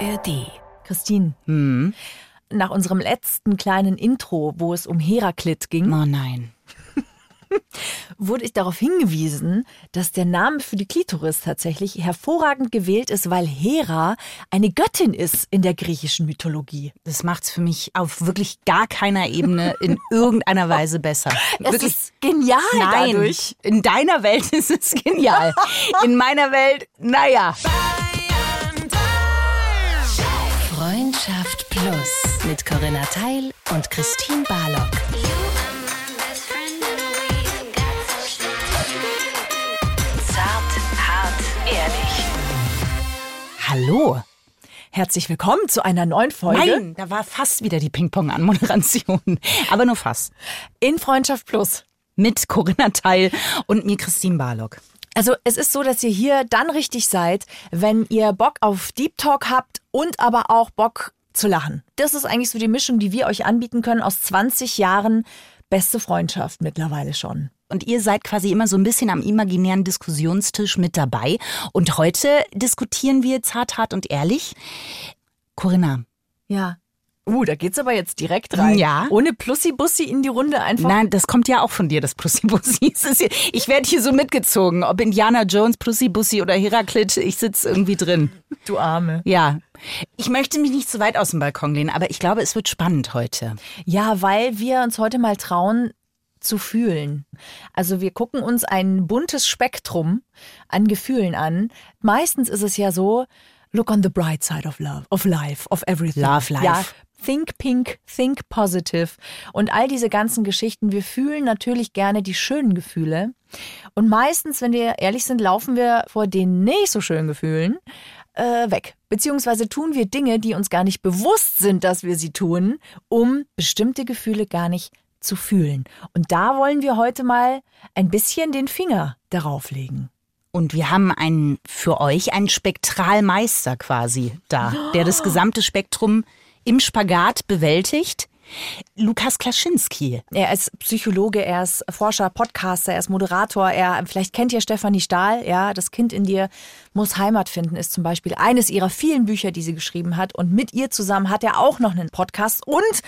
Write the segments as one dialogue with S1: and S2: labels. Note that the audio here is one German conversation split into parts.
S1: ARD.
S2: Christine,
S3: Hm.
S2: nach unserem letzten kleinen Intro, wo es um Heraklit ging,
S3: Oh nein.
S2: wurde ich darauf hingewiesen, dass der Name für die Klitoris tatsächlich hervorragend gewählt ist, weil Hera eine Göttin ist in der griechischen Mythologie.
S3: Das macht's für mich auf wirklich gar keiner Ebene in irgendeiner Weise besser.
S2: Es
S3: wirklich.
S2: ist genial
S3: Nein,
S2: dadurch.
S3: in deiner Welt ist es genial. In meiner Welt, naja.
S1: Freundschaft Plus mit Corinna Teil und Christine Barlock. Zart, hart, ehrlich.
S3: Hallo.
S2: Herzlich willkommen zu einer neuen Folge
S3: Nein, da war fast wieder die Ping-Pong-Anmoderation. Aber nur fast.
S2: in Freundschaft Plus.
S3: Mit Corinna Teil und mir Christine Barlock.
S2: Also es ist so, dass ihr hier dann richtig seid, wenn ihr Bock auf Deep Talk habt und aber auch Bock zu lachen. Das ist eigentlich so die Mischung, die wir euch anbieten können aus 20 Jahren beste Freundschaft mittlerweile schon.
S3: Und ihr seid quasi immer so ein bisschen am imaginären Diskussionstisch mit dabei. Und heute diskutieren wir zart, hart und ehrlich. Corinna,
S2: Ja. Uh, da geht's aber jetzt direkt rein.
S3: Ja.
S2: Ohne Plussi-Bussi in die Runde einfach.
S3: Nein, das kommt ja auch von dir, das hier- Ich werde hier so mitgezogen. Ob Indiana Jones, Pussy-Bussi oder Heraklit, ich sitze irgendwie drin.
S2: Du Arme.
S3: Ja. Ich möchte mich nicht zu weit aus dem Balkon lehnen, aber ich glaube, es wird spannend heute.
S2: Ja, weil wir uns heute mal trauen zu fühlen. Also wir gucken uns ein buntes Spektrum an Gefühlen an. Meistens ist es ja so, look on the bright side of love, of life, of everything.
S3: Love life.
S2: Ja, think pink, think positive und all diese ganzen Geschichten. Wir fühlen natürlich gerne die schönen Gefühle. Und meistens, wenn wir ehrlich sind, laufen wir vor den nicht so schönen Gefühlen äh, weg. Beziehungsweise tun wir Dinge, die uns gar nicht bewusst sind, dass wir sie tun, um bestimmte Gefühle gar nicht zu fühlen. Und da wollen wir heute mal ein bisschen den Finger darauf legen.
S3: Und wir haben einen, für euch einen Spektralmeister quasi da, der das gesamte Spektrum im Spagat bewältigt. Lukas Klaschinski.
S2: Er ist Psychologe, er ist Forscher, Podcaster, er ist Moderator. Er, vielleicht kennt ihr Stefanie Stahl, ja, das Kind in dir muss Heimat finden, ist zum Beispiel eines ihrer vielen Bücher, die sie geschrieben hat. Und mit ihr zusammen hat er auch noch einen Podcast. Und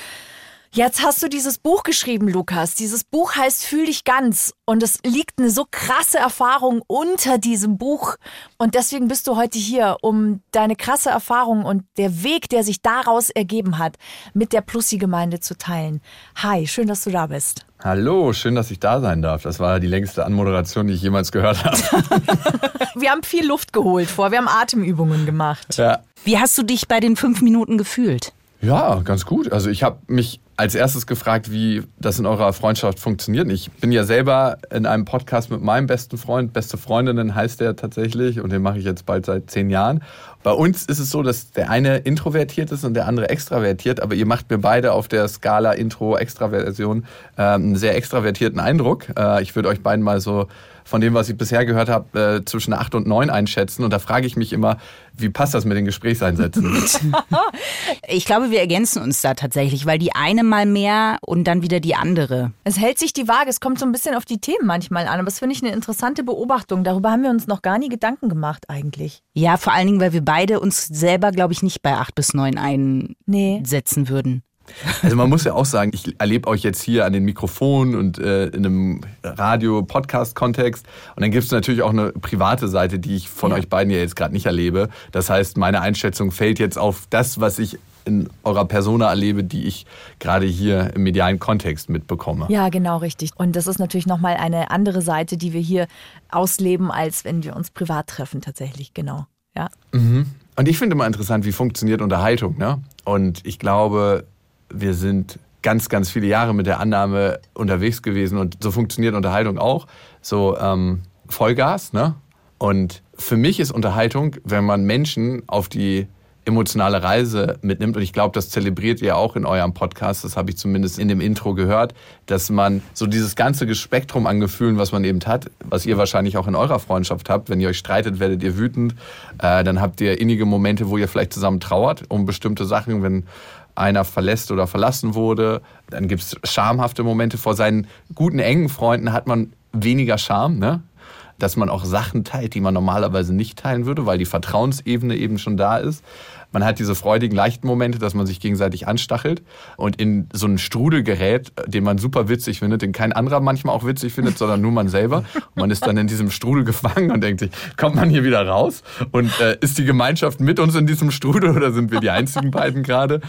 S2: jetzt hast du dieses Buch geschrieben, Lukas. Dieses Buch heißt Fühl dich ganz. Und es liegt eine so krasse Erfahrung unter diesem Buch. Und deswegen bist du heute hier, um deine krasse Erfahrung und der Weg, der sich daraus ergeben hat, mit der Plussi-Gemeinde zu teilen. Hi, schön, dass du da bist.
S4: Hallo, schön, dass ich da sein darf. Das war die längste Anmoderation, die ich jemals gehört habe.
S2: Wir haben viel Luft geholt vor, wir haben Atemübungen gemacht.
S4: ja.
S3: Wie hast du dich bei den fünf Minuten gefühlt?
S4: ja, ganz gut. Also ich habe mich als erstes gefragt, wie das in eurer Freundschaft funktioniert. Ich bin ja selber in einem Podcast mit meinem besten Freund, beste Freundinnen heißt der tatsächlich und den mache ich jetzt bald seit zehn Jahren. Bei uns ist es so, dass der eine introvertiert ist und der andere extravertiert, aber ihr macht mir beide auf der Skala Intro-Extraversion äh, einen sehr extravertierten Eindruck. Äh, ich würde euch beiden mal so von dem, was ich bisher gehört habe, äh, zwischen 8 und 9 einschätzen. Und da frage ich mich immer, wie passt das mit den Gesprächseinsätzen?
S3: Ich glaube, wir ergänzen uns da tatsächlich, weil die eine mal mehr und dann wieder die andere.
S2: Es hält sich die Waage, es kommt so ein bisschen auf die Themen manchmal an, aber das finde ich eine interessante Beobachtung. Darüber haben wir uns noch gar nie Gedanken gemacht eigentlich.
S3: Ja, vor allen Dingen, weil wir beide uns selber, glaube ich, nicht bei acht bis neun
S2: Nee.
S3: einsetzen würden.
S4: Also man muss ja auch sagen, ich erlebe euch jetzt hier an den Mikrofonen und äh, in einem Radio-Podcast-Kontext. Und dann gibt es natürlich auch eine private Seite, die ich von
S2: Ja.
S4: euch beiden ja jetzt gerade nicht erlebe. Das heißt, meine Einschätzung fällt jetzt auf das, was ich in eurer Persona erlebe, die ich gerade hier im medialen Kontext mitbekomme.
S2: Ja, genau richtig. Und das ist natürlich nochmal eine andere Seite, die wir hier ausleben, als wenn wir uns privat treffen tatsächlich, genau. Ja.
S4: Und ich finde immer interessant, wie funktioniert Unterhaltung. Ne? Und ich glaube, wir sind ganz, ganz viele Jahre mit der Annahme unterwegs gewesen und so funktioniert Unterhaltung auch. So ähm, Vollgas. Ne? Und für mich ist Unterhaltung, wenn man Menschen auf die emotionale Reise mitnimmt. Und ich glaube, das zelebriert ihr auch in eurem Podcast. Das habe ich zumindest in dem Intro gehört, dass man so dieses ganze Spektrum an Gefühlen, was man eben hat, was ihr wahrscheinlich auch in eurer Freundschaft habt. Wenn ihr euch streitet, werdet ihr wütend. Äh, dann habt ihr innige Momente, wo ihr vielleicht zusammen trauert um bestimmte Sachen, wenn einer verlässt oder verlassen wurde. Dann gibt es schamhafte Momente. Vor seinen guten, engen Freunden hat man weniger Scham, ne? dass man auch Sachen teilt, die man normalerweise nicht teilen würde, weil die Vertrauensebene eben schon da ist. Man hat diese freudigen, leichten Momente, dass man sich gegenseitig anstachelt und in so einen Strudel gerät, den man super witzig findet, den kein anderer manchmal auch witzig findet, sondern nur man selber. Und man ist dann in diesem Strudel gefangen und denkt sich, kommt man hier wieder raus? Und äh, ist die Gemeinschaft mit uns in diesem Strudel oder sind wir die einzigen beiden gerade?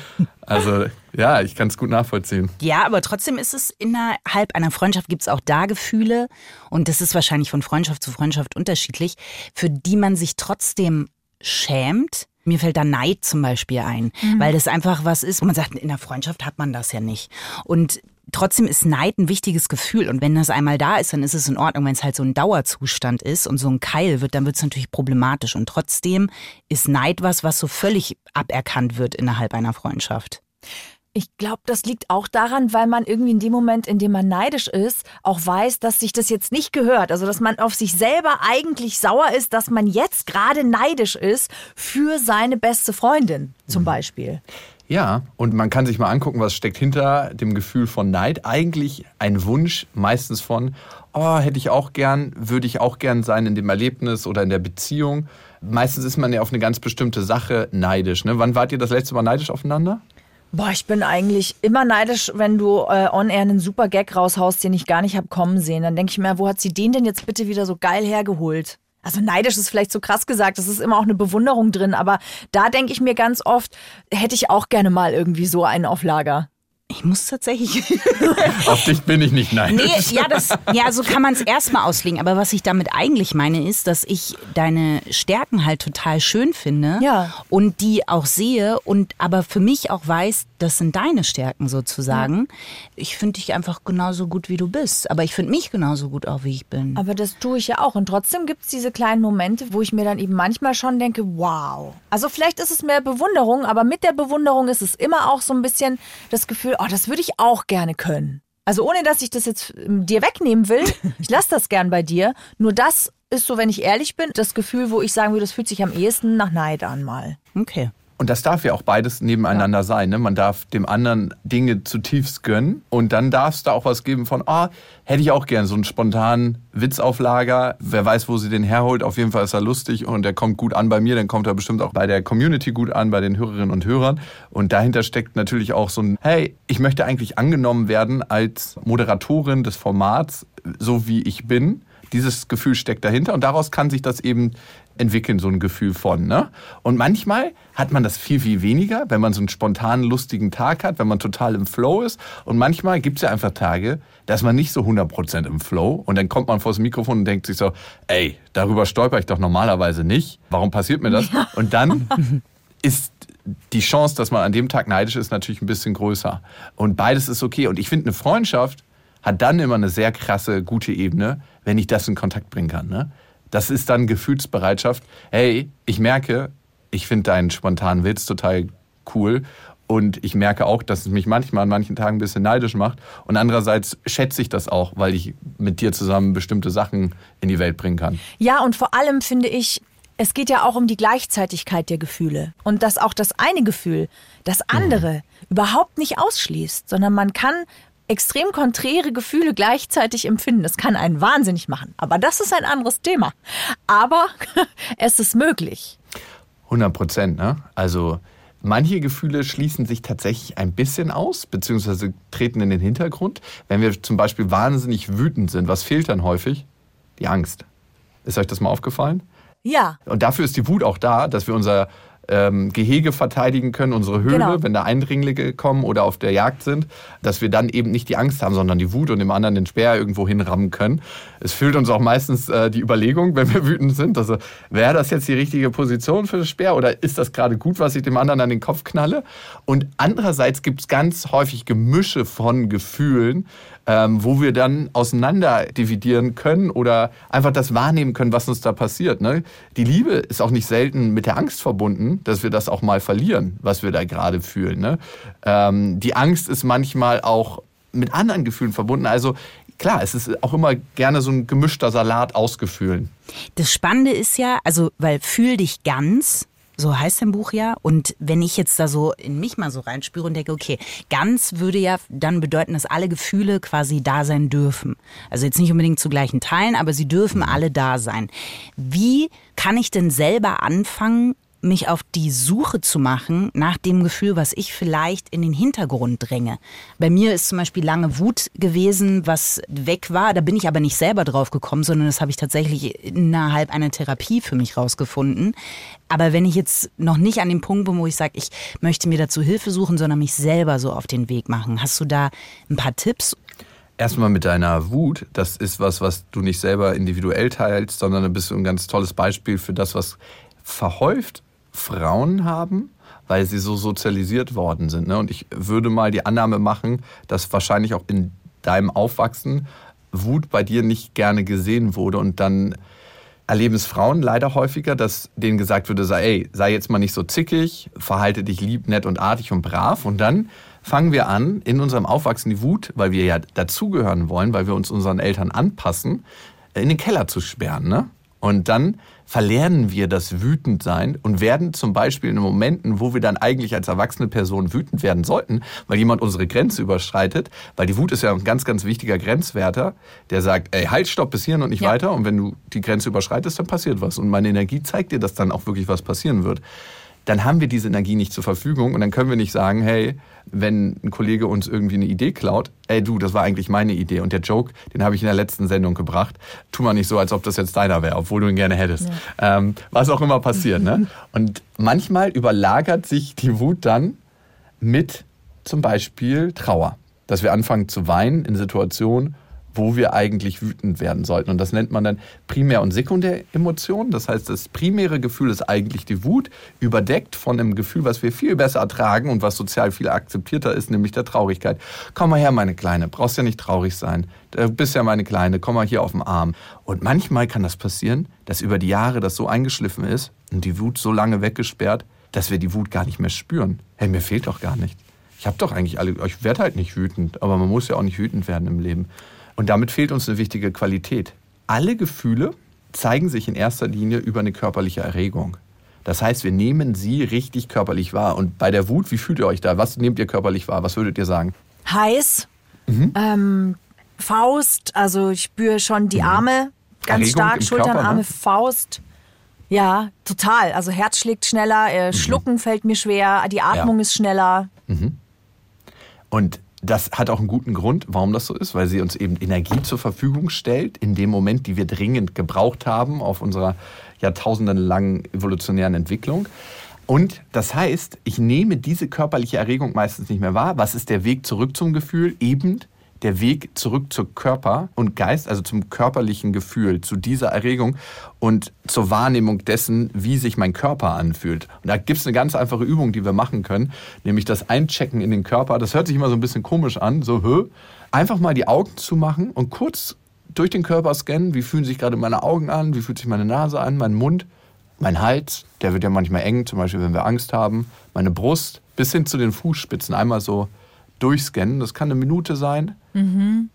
S4: Also ja, ich kann es gut nachvollziehen.
S3: Ja, aber trotzdem ist es innerhalb einer Freundschaft gibt es auch da Gefühle und das ist wahrscheinlich von Freundschaft zu Freundschaft unterschiedlich, für die man sich trotzdem schämt. Mir fällt da Neid zum Beispiel ein, mhm. weil das einfach was ist. Und man sagt, in der Freundschaft hat man das ja nicht. Und trotzdem ist Neid ein wichtiges Gefühl. Und wenn das einmal da ist, dann ist es in Ordnung. Wenn es halt so ein Dauerzustand ist und so ein Keil wird, dann wird es natürlich problematisch. Und trotzdem ist Neid was, was so völlig aberkannt wird innerhalb einer Freundschaft.
S2: Ich glaube, das liegt auch daran, weil man irgendwie in dem Moment, in dem man neidisch ist, auch weiß, dass sich das jetzt nicht gehört. Also, dass man auf sich selber eigentlich sauer ist, dass man jetzt gerade neidisch ist für seine beste Freundin zum mhm. Beispiel.
S4: Ja, und man kann sich mal angucken, was steckt hinter dem Gefühl von Neid. Eigentlich ein Wunsch, meistens von, oh, hätte ich auch gern, würde ich auch gern sein in dem Erlebnis oder in der Beziehung. Meistens ist man ja auf eine ganz bestimmte Sache neidisch. Ne? Wann wart ihr das letzte Mal neidisch aufeinander?
S2: Boah, ich bin eigentlich immer neidisch, wenn du äh, on-air einen super Gag raushaust, den ich gar nicht hab kommen sehen. Dann denke ich mir, wo hat sie den denn jetzt bitte wieder so geil hergeholt? Also neidisch ist vielleicht zu krass gesagt, das ist immer auch eine Bewunderung drin, aber da denke ich mir ganz oft, hätte ich auch gerne mal irgendwie so einen auf Lager.
S3: Ich muss tatsächlich.
S4: Auf dich bin ich nicht neidisch.
S3: Nee, ja, das, ja, so kann man es erstmal auslegen. Aber was ich damit eigentlich meine, ist, dass ich deine Stärken halt total schön finde
S2: ja.
S3: und die auch sehe und aber für mich auch weiß, das sind deine Stärken sozusagen. Ja. Ich finde dich einfach genauso gut, wie du bist. Aber ich finde mich genauso gut auch, wie ich bin.
S2: Aber das tue ich ja auch. Und trotzdem gibt es diese kleinen Momente, wo ich mir dann eben manchmal schon denke, wow. Also vielleicht ist es mehr Bewunderung, aber mit der Bewunderung ist es immer auch so ein bisschen das Gefühl, oh, das würde ich auch gerne können. Also ohne, dass ich das jetzt ähm, dir wegnehmen will, ich lasse das gern bei dir. Nur das ist so, wenn ich ehrlich bin, das Gefühl, wo ich sagen würde, das fühlt sich am ehesten nach Neid an mal.
S3: Okay.
S4: Und das darf ja auch beides nebeneinander ja. sein. Ne? Man darf dem anderen Dinge zutiefst gönnen. Und dann darf es da auch was geben von, ah, oh, hätte ich auch gern so einen spontanen Witzauflager. Wer weiß, wo sie den herholt. Auf jeden Fall ist er lustig und der kommt gut an bei mir. Dann kommt er bestimmt auch bei der Community gut an, bei den Hörerinnen und Hörern. Und dahinter steckt natürlich auch so ein, hey, ich möchte eigentlich angenommen werden als Moderatorin des Formats, so wie ich bin. Dieses Gefühl steckt dahinter und daraus kann sich das eben entwickeln, so ein Gefühl von. Ne? Und manchmal hat man das viel, viel weniger, wenn man so einen spontanen, lustigen Tag hat, wenn man total im Flow ist. Und manchmal gibt es ja einfach Tage, da ist man nicht so 100% im Flow. Und dann kommt man vor das Mikrofon und denkt sich so, ey, darüber stolper ich doch normalerweise nicht. Warum passiert mir das? Ja. Und dann ist die Chance, dass man an dem Tag neidisch ist, natürlich ein bisschen größer. Und beides ist okay. Und ich finde, eine Freundschaft hat dann immer eine sehr krasse, gute Ebene, wenn ich das in Kontakt bringen kann. Ne? Das ist dann Gefühlsbereitschaft. Hey, ich merke, ich finde deinen spontanen Witz total cool. Und ich merke auch, dass es mich manchmal an manchen Tagen ein bisschen neidisch macht. Und andererseits schätze ich das auch, weil ich mit dir zusammen bestimmte Sachen in die Welt bringen kann.
S2: Ja, und vor allem finde ich, es geht ja auch um die Gleichzeitigkeit der Gefühle. Und dass auch das eine Gefühl das andere mhm. überhaupt nicht ausschließt, sondern man kann extrem konträre Gefühle gleichzeitig empfinden. Das kann einen wahnsinnig machen. Aber das ist ein anderes Thema. Aber es ist möglich.
S4: 100 Prozent, ne? Also manche Gefühle schließen sich tatsächlich ein bisschen aus, beziehungsweise treten in den Hintergrund. Wenn wir zum Beispiel wahnsinnig wütend sind, was fehlt dann häufig? Die Angst. Ist euch das mal aufgefallen?
S2: Ja.
S4: Und dafür ist die Wut auch da, dass wir unser ähm, Gehege verteidigen können, unsere Höhle, genau. wenn da Eindringlinge kommen oder auf der Jagd sind, dass wir dann eben nicht die Angst haben, sondern die Wut und dem anderen den Speer irgendwo hinrammen können. Es füllt uns auch meistens äh, die Überlegung, wenn wir wütend sind, also wäre das jetzt die richtige Position für das Speer oder ist das gerade gut, was ich dem anderen an den Kopf knalle? Und andererseits gibt es ganz häufig Gemische von Gefühlen, ähm, wo wir dann auseinander dividieren können oder einfach das wahrnehmen können, was uns da passiert. Ne? Die Liebe ist auch nicht selten mit der Angst verbunden, dass wir das auch mal verlieren, was wir da gerade fühlen. Ne? Ähm, die Angst ist manchmal auch mit anderen Gefühlen verbunden. Also klar, es ist auch immer gerne so ein gemischter Salat aus Gefühlen.
S3: Das Spannende ist ja, also, weil fühl dich ganz, so heißt dein Buch ja. Und wenn ich jetzt da so in mich mal so reinspüre und denke, okay, ganz würde ja dann bedeuten, dass alle Gefühle quasi da sein dürfen. Also jetzt nicht unbedingt zu gleichen Teilen, aber sie dürfen alle da sein. Wie kann ich denn selber anfangen, mich auf die Suche zu machen nach dem Gefühl, was ich vielleicht in den Hintergrund dränge. Bei mir ist zum Beispiel lange Wut gewesen, was weg war. Da bin ich aber nicht selber drauf gekommen, sondern das habe ich tatsächlich innerhalb einer Therapie für mich rausgefunden. Aber wenn ich jetzt noch nicht an dem Punkt bin, wo ich sage, ich möchte mir dazu Hilfe suchen, sondern mich selber so auf den Weg machen, hast du da ein paar Tipps?
S4: Erstmal mit deiner Wut, das ist was, was du nicht selber individuell teilst, sondern du bist ein ganz tolles Beispiel für das, was verhäuft Frauen haben, weil sie so sozialisiert worden sind. Ne? Und ich würde mal die Annahme machen, dass wahrscheinlich auch in deinem Aufwachsen Wut bei dir nicht gerne gesehen wurde und dann erleben es Frauen leider häufiger, dass denen gesagt würde, sei, ey, sei jetzt mal nicht so zickig, verhalte dich lieb, nett und artig und brav und dann fangen wir an, in unserem Aufwachsen die Wut, weil wir ja dazugehören wollen, weil wir uns unseren Eltern anpassen, in den Keller zu sperren. Ne? Und dann verlernen wir das Wütendsein und werden zum Beispiel in Momenten, wo wir dann eigentlich als erwachsene Person wütend werden sollten, weil jemand unsere Grenze überschreitet, weil die Wut ist ja ein ganz, ganz wichtiger Grenzwerter, der sagt, ey, halt, stopp bis hierhin und nicht ja. weiter. Und wenn du die Grenze überschreitest, dann passiert was. Und meine Energie zeigt dir, dass dann auch wirklich was passieren wird dann haben wir diese Energie nicht zur Verfügung und dann können wir nicht sagen, hey, wenn ein Kollege uns irgendwie eine Idee klaut, ey du, das war eigentlich meine Idee und der Joke, den habe ich in der letzten Sendung gebracht, tu mal nicht so, als ob das jetzt deiner wäre, obwohl du ihn gerne hättest. Ja. Ähm, was auch immer passiert. ne? Und manchmal überlagert sich die Wut dann mit zum Beispiel Trauer, dass wir anfangen zu weinen in Situationen, wo wir eigentlich wütend werden sollten. Und das nennt man dann Primär- und Sekundäremotionen. Das heißt, das primäre Gefühl ist eigentlich die Wut, überdeckt von einem Gefühl, was wir viel besser ertragen und was sozial viel akzeptierter ist, nämlich der Traurigkeit. Komm mal her, meine Kleine, brauchst ja nicht traurig sein. Du bist ja meine Kleine, komm mal hier auf den Arm. Und manchmal kann das passieren, dass über die Jahre das so eingeschliffen ist und die Wut so lange weggesperrt, dass wir die Wut gar nicht mehr spüren. Hey, mir fehlt doch gar nichts. Ich habe doch eigentlich alle, ich werde halt nicht wütend, aber man muss ja auch nicht wütend werden im Leben. Und damit fehlt uns eine wichtige Qualität. Alle Gefühle zeigen sich in erster Linie über eine körperliche Erregung. Das heißt, wir nehmen sie richtig körperlich wahr. Und bei der Wut, wie fühlt ihr euch da? Was nehmt ihr körperlich wahr? Was würdet ihr sagen?
S2: Heiß, mhm. ähm, Faust, also ich spüre schon die mhm. Arme ganz Erregung stark, Schultern, Körper, Arme, ne? Faust. Ja, total. Also Herz schlägt schneller, äh, mhm. Schlucken fällt mir schwer, die Atmung ja. ist schneller. Mhm.
S4: Und das hat auch einen guten Grund, warum das so ist, weil sie uns eben Energie zur Verfügung stellt, in dem Moment, die wir dringend gebraucht haben auf unserer jahrtausendenlangen evolutionären Entwicklung. Und das heißt, ich nehme diese körperliche Erregung meistens nicht mehr wahr. Was ist der Weg zurück zum Gefühl? Eben der Weg zurück zu Körper und Geist, also zum körperlichen Gefühl, zu dieser Erregung und zur Wahrnehmung dessen, wie sich mein Körper anfühlt. Und da gibt es eine ganz einfache Übung, die wir machen können, nämlich das Einchecken in den Körper. Das hört sich immer so ein bisschen komisch an, so, hö. Einfach mal die Augen zu machen und kurz durch den Körper scannen, wie fühlen sich gerade meine Augen an, wie fühlt sich meine Nase an, mein Mund, mein Hals, der wird ja manchmal eng, zum Beispiel wenn wir Angst haben, meine Brust, bis hin zu den Fußspitzen. Einmal so durchscannen. Das kann eine Minute sein. Mhm.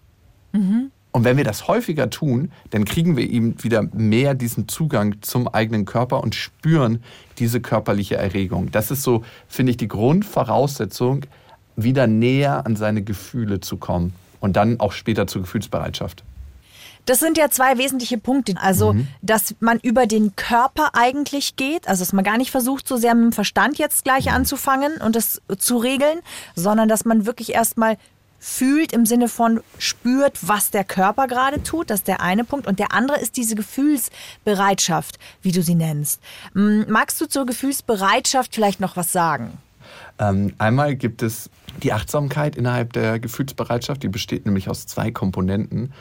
S4: Mhm. Und wenn wir das häufiger tun, dann kriegen wir eben wieder mehr diesen Zugang zum eigenen Körper und spüren diese körperliche Erregung. Das ist so, finde ich, die Grundvoraussetzung, wieder näher an seine Gefühle zu kommen und dann auch später zur Gefühlsbereitschaft.
S2: Das sind ja zwei wesentliche Punkte. Also, mhm. dass man über den Körper eigentlich geht, also dass man gar nicht versucht, so sehr mit dem Verstand jetzt gleich mhm. anzufangen und das zu regeln, sondern dass man wirklich erstmal fühlt im Sinne von spürt, was der Körper gerade tut. Das ist der eine Punkt. Und der andere ist diese Gefühlsbereitschaft, wie du sie nennst. Magst du zur Gefühlsbereitschaft vielleicht noch was sagen?
S4: Ähm, einmal gibt es die Achtsamkeit innerhalb der Gefühlsbereitschaft, die besteht nämlich aus zwei Komponenten.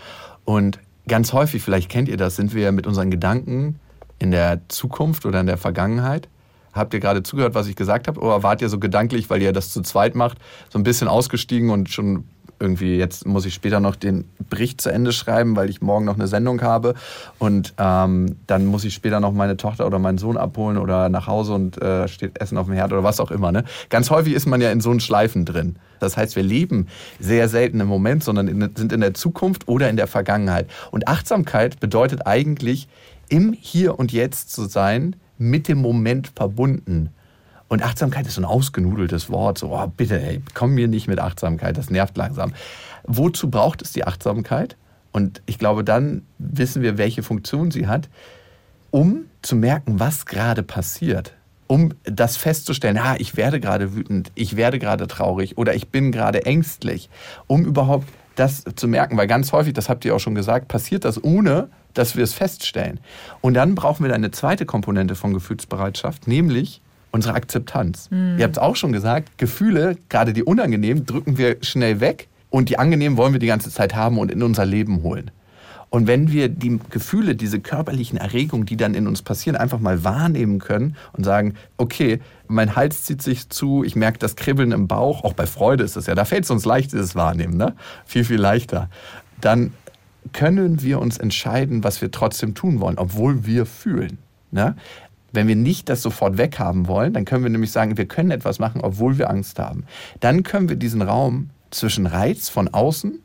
S4: Und ganz häufig, vielleicht kennt ihr das, sind wir mit unseren Gedanken in der Zukunft oder in der Vergangenheit. Habt ihr gerade zugehört, was ich gesagt habe? Oder wart ihr so gedanklich, weil ihr das zu zweit macht, so ein bisschen ausgestiegen und schon irgendwie, jetzt muss ich später noch den Bericht zu Ende schreiben, weil ich morgen noch eine Sendung habe. Und ähm, dann muss ich später noch meine Tochter oder meinen Sohn abholen oder nach Hause und äh, steht Essen auf dem Herd oder was auch immer. Ne? Ganz häufig ist man ja in so einen Schleifen drin. Das heißt, wir leben sehr selten im Moment, sondern in, sind in der Zukunft oder in der Vergangenheit. Und Achtsamkeit bedeutet eigentlich, im Hier und Jetzt zu sein, mit dem Moment verbunden. Und Achtsamkeit ist so ein ausgenudeltes Wort. So, oh, bitte, ey, komm mir nicht mit Achtsamkeit, das nervt langsam. Wozu braucht es die Achtsamkeit? Und ich glaube, dann wissen wir, welche Funktion sie hat, um zu merken, was gerade passiert. um das festzustellen, ah, ich werde gerade wütend, ich werde gerade traurig oder ich bin gerade ängstlich, um überhaupt das zu merken, weil ganz häufig, das habt ihr auch schon gesagt, passiert das ohne, dass wir es feststellen. Und dann brauchen wir eine zweite Komponente von Gefühlsbereitschaft, nämlich unsere Akzeptanz. Mhm. Ihr habt es auch schon gesagt, Gefühle, gerade die unangenehmen, drücken wir schnell weg und die angenehmen wollen wir die ganze Zeit haben und in unser Leben holen. Und wenn wir die Gefühle, diese körperlichen Erregungen, die dann in uns passieren, einfach mal wahrnehmen können und sagen, okay, mein Hals zieht sich zu, ich merke das Kribbeln im Bauch, auch bei Freude ist es ja, da fällt es uns leicht, dieses Wahrnehmen, ne? viel, viel leichter. Dann können wir uns entscheiden, was wir trotzdem tun wollen, obwohl wir fühlen. Ne? Wenn wir nicht das sofort weghaben wollen, dann können wir nämlich sagen, wir können etwas machen, obwohl wir Angst haben. Dann können wir diesen Raum zwischen Reiz von außen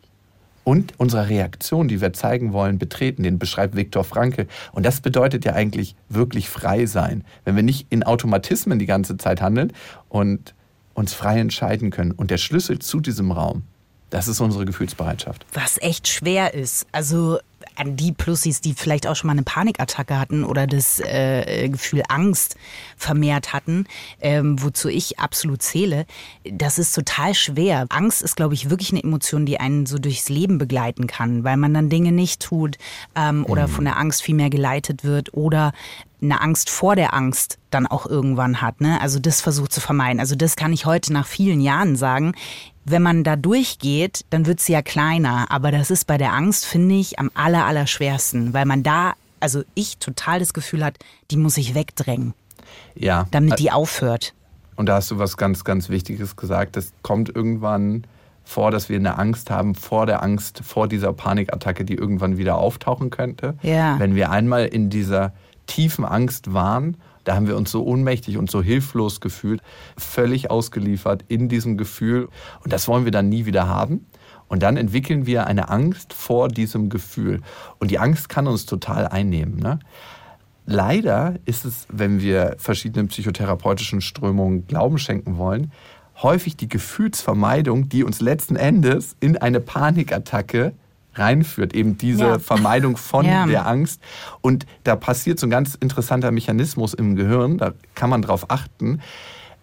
S4: und unserer Reaktion, die wir zeigen wollen, betreten. Den beschreibt Viktor Frankl. Und das bedeutet ja eigentlich wirklich frei sein. Wenn wir nicht in Automatismen die ganze Zeit handeln und uns frei entscheiden können. Und der Schlüssel zu diesem Raum, das ist unsere Gefühlsbereitschaft.
S3: Was echt schwer ist. Also an die Plussis, die vielleicht auch schon mal eine Panikattacke hatten oder das äh, Gefühl Angst vermehrt hatten, ähm, wozu ich absolut zähle, das ist total schwer. Angst ist, glaube ich, wirklich eine Emotion, die einen so durchs Leben begleiten kann, weil man dann Dinge nicht tut ähm, oder mhm. von der Angst viel mehr geleitet wird oder eine Angst vor der Angst dann auch irgendwann hat. Ne? Also das versucht zu vermeiden. Also das kann ich heute nach vielen Jahren sagen wenn man da durchgeht, dann wird sie ja kleiner. Aber das ist bei der Angst, finde ich, am aller, aller schwersten, weil man da, also ich total das Gefühl hat, die muss ich wegdrängen.
S4: Ja.
S3: Damit die aufhört.
S4: Und da hast du was ganz, ganz Wichtiges gesagt. Es kommt irgendwann vor, dass wir eine Angst haben vor der Angst, vor dieser Panikattacke, die irgendwann wieder auftauchen könnte.
S3: Ja.
S4: Wenn wir einmal in dieser tiefen Angst waren da haben wir uns so ohnmächtig und so hilflos gefühlt, völlig ausgeliefert in diesem Gefühl. Und das wollen wir dann nie wieder haben. Und dann entwickeln wir eine Angst vor diesem Gefühl. Und die Angst kann uns total einnehmen. Ne? Leider ist es, wenn wir verschiedenen psychotherapeutischen Strömungen Glauben schenken wollen, häufig die Gefühlsvermeidung, die uns letzten Endes in eine Panikattacke reinführt, eben diese ja. Vermeidung von ja. der Angst. Und da passiert so ein ganz interessanter Mechanismus im Gehirn, da kann man drauf achten.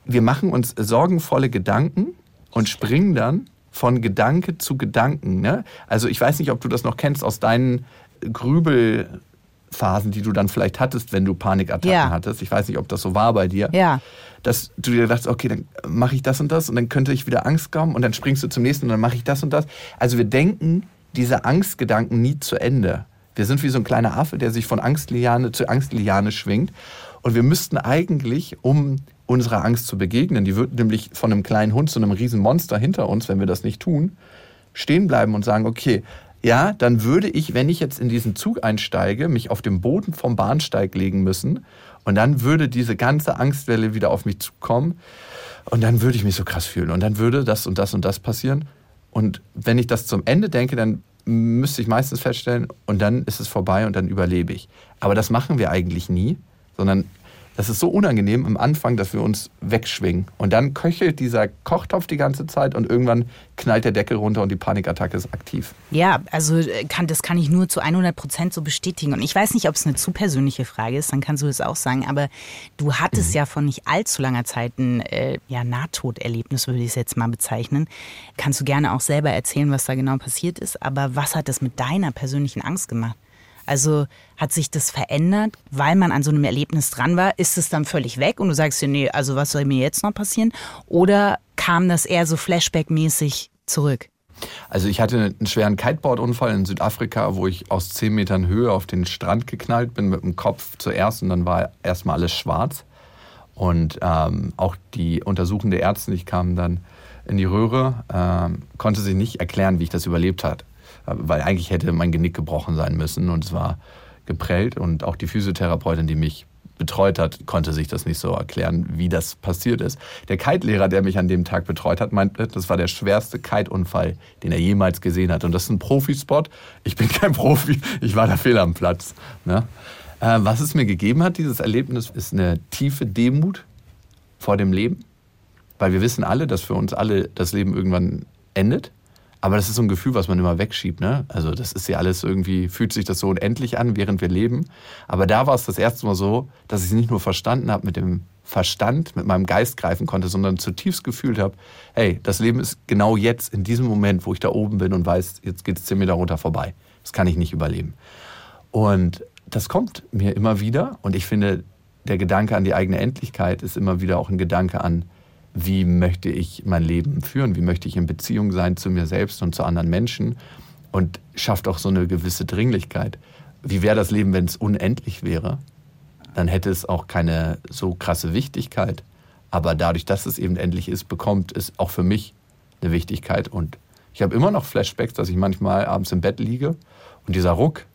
S4: Wir machen uns sorgenvolle Gedanken und springen dann von Gedanke zu Gedanken. Ne? Also ich weiß nicht, ob du das noch kennst aus deinen Grübelphasen, die du dann vielleicht hattest, wenn du Panikattacken ja. hattest. Ich weiß nicht, ob das so war bei dir.
S3: Ja.
S4: Dass du dir dachtest, okay, dann mache ich das und das und dann könnte ich wieder Angst kommen und dann springst du zum nächsten und dann mache ich das und das. Also wir denken diese Angstgedanken nie zu Ende. Wir sind wie so ein kleiner Affe, der sich von Angstliane zu Angstliane schwingt. Und wir müssten eigentlich, um unserer Angst zu begegnen, die wird nämlich von einem kleinen Hund zu einem riesen Monster hinter uns, wenn wir das nicht tun, stehen bleiben und sagen, okay, ja, dann würde ich, wenn ich jetzt in diesen Zug einsteige, mich auf den Boden vom Bahnsteig legen müssen und dann würde diese ganze Angstwelle wieder auf mich zukommen und dann würde ich mich so krass fühlen und dann würde das und das und das passieren und wenn ich das zum Ende denke, dann müsste ich meistens feststellen, und dann ist es vorbei und dann überlebe ich. Aber das machen wir eigentlich nie, sondern das ist so unangenehm am Anfang, dass wir uns wegschwingen. Und dann köchelt dieser Kochtopf die ganze Zeit und irgendwann knallt der Deckel runter und die Panikattacke ist aktiv.
S3: Ja, also äh, kann, das kann ich nur zu 100 Prozent so bestätigen. Und ich weiß nicht, ob es eine zu persönliche Frage ist, dann kannst du das auch sagen. Aber du hattest mhm. ja von nicht allzu langer Zeit ein äh, ja, Nahtoderlebnis, würde ich es jetzt mal bezeichnen. Kannst du gerne auch selber erzählen, was da genau passiert ist. Aber was hat das mit deiner persönlichen Angst gemacht? Also hat sich das verändert, weil man an so einem Erlebnis dran war? Ist es dann völlig weg und du sagst dir, nee, also was soll mir jetzt noch passieren? Oder kam das eher so Flashback-mäßig zurück?
S4: Also ich hatte einen schweren Kiteboard-Unfall in Südafrika, wo ich aus 10 Metern Höhe auf den Strand geknallt bin mit dem Kopf zuerst und dann war erstmal alles schwarz. Und ähm, auch die untersuchende Ärztin, die kam dann in die Röhre, ähm, konnte sich nicht erklären, wie ich das überlebt hat weil eigentlich hätte mein Genick gebrochen sein müssen und es war geprellt und auch die Physiotherapeutin, die mich betreut hat, konnte sich das nicht so erklären, wie das passiert ist. Der Kite-Lehrer, der mich an dem Tag betreut hat, meinte, das war der schwerste Kite-Unfall, den er jemals gesehen hat. Und das ist ein Profispot. Ich bin kein Profi, ich war da fehl am Platz. Ne? Äh, was es mir gegeben hat, dieses Erlebnis, ist eine tiefe Demut vor dem Leben. Weil wir wissen alle, dass für uns alle das Leben irgendwann endet. Aber das ist so ein Gefühl, was man immer wegschiebt. Ne? Also das ist ja alles irgendwie, fühlt sich das so unendlich an, während wir leben. Aber da war es das erste Mal so, dass ich es nicht nur verstanden habe mit dem Verstand, mit meinem Geist greifen konnte, sondern zutiefst gefühlt habe, hey, das Leben ist genau jetzt, in diesem Moment, wo ich da oben bin und weiß, jetzt geht es zehn Meter runter vorbei. Das kann ich nicht überleben. Und das kommt mir immer wieder. Und ich finde, der Gedanke an die eigene Endlichkeit ist immer wieder auch ein Gedanke an, wie möchte ich mein Leben führen, wie möchte ich in Beziehung sein zu mir selbst und zu anderen Menschen und schafft auch so eine gewisse Dringlichkeit. Wie wäre das Leben, wenn es unendlich wäre? Dann hätte es auch keine so krasse Wichtigkeit. Aber dadurch, dass es eben endlich ist, bekommt es auch für mich eine Wichtigkeit. Und ich habe immer noch Flashbacks, dass ich manchmal abends im Bett liege und dieser Ruck,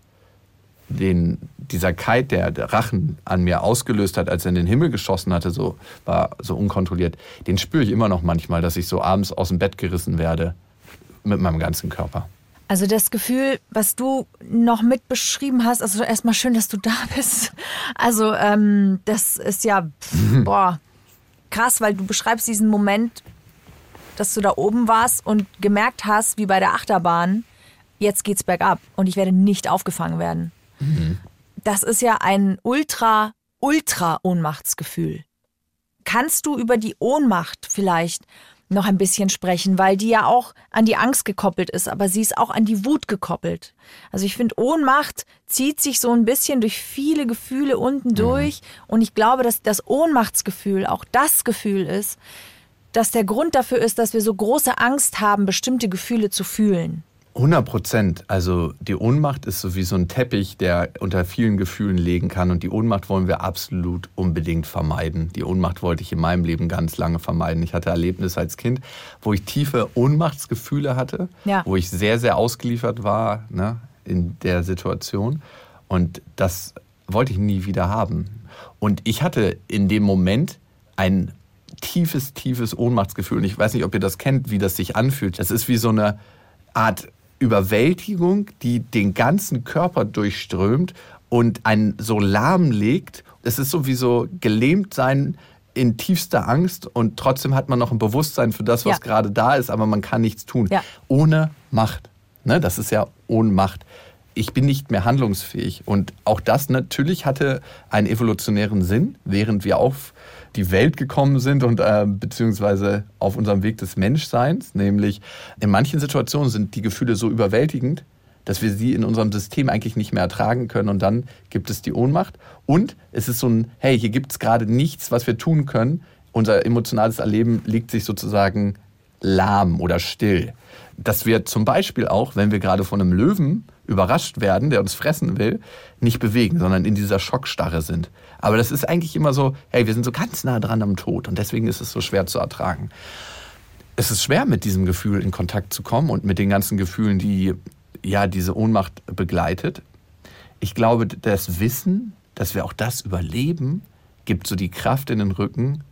S4: den dieser Kite, der, der Rachen an mir ausgelöst hat, als er in den Himmel geschossen hatte, so war so unkontrolliert, den spüre ich immer noch manchmal, dass ich so abends aus dem Bett gerissen werde mit meinem ganzen Körper.
S2: Also das Gefühl, was du noch mit beschrieben hast, also erstmal schön, dass du da bist. Also ähm, das ist ja pff, boah krass, weil du beschreibst diesen Moment, dass du da oben warst und gemerkt hast, wie bei der Achterbahn, jetzt geht's bergab und ich werde nicht aufgefangen werden. Mhm. Das ist ja ein ultra, ultra Ohnmachtsgefühl. Kannst du über die Ohnmacht vielleicht noch ein bisschen sprechen, weil die ja auch an die Angst gekoppelt ist, aber sie ist auch an die Wut gekoppelt. Also ich finde, Ohnmacht zieht sich so ein bisschen durch viele Gefühle unten mhm. durch und ich glaube, dass das Ohnmachtsgefühl auch das Gefühl ist, dass der Grund dafür ist, dass wir so große Angst haben, bestimmte Gefühle zu fühlen.
S4: 100 Prozent. Also die Ohnmacht ist so wie so ein Teppich, der unter vielen Gefühlen legen kann. Und die Ohnmacht wollen wir absolut unbedingt vermeiden. Die Ohnmacht wollte ich in meinem Leben ganz lange vermeiden. Ich hatte Erlebnisse als Kind, wo ich tiefe Ohnmachtsgefühle hatte, ja. wo ich sehr, sehr ausgeliefert war ne, in der Situation. Und das wollte ich nie wieder haben. Und ich hatte in dem Moment ein tiefes, tiefes Ohnmachtsgefühl. Und ich weiß nicht, ob ihr das kennt, wie das sich anfühlt. Das ist wie so eine Art Überwältigung, die den ganzen Körper durchströmt und einen so lahmlegt. Es ist sowieso gelähmt sein in tiefster Angst und trotzdem hat man noch ein Bewusstsein für das, was ja. gerade da ist, aber man kann nichts tun. Ja. Ohne Macht. Ne? Das ist ja Ohnmacht. Ich bin nicht mehr handlungsfähig. Und auch das natürlich hatte einen evolutionären Sinn, während wir auf die Welt gekommen sind und äh, beziehungsweise auf unserem Weg des Menschseins. Nämlich in manchen Situationen sind die Gefühle so überwältigend, dass wir sie in unserem System eigentlich nicht mehr ertragen können und dann gibt es die Ohnmacht. Und es ist so ein, hey, hier gibt es gerade nichts, was wir tun können. Unser emotionales Erleben liegt sich sozusagen lahm oder still. Dass wir zum Beispiel auch, wenn wir gerade von einem Löwen überrascht werden, der uns fressen will, nicht bewegen, sondern in dieser Schockstarre sind. Aber das ist eigentlich immer so, hey, wir sind so ganz nah dran am Tod und deswegen ist es so schwer zu ertragen. Es ist schwer, mit diesem Gefühl in Kontakt zu kommen und mit den ganzen Gefühlen, die ja diese Ohnmacht begleitet. Ich glaube, das Wissen, dass wir auch das überleben, gibt so die Kraft in den Rücken,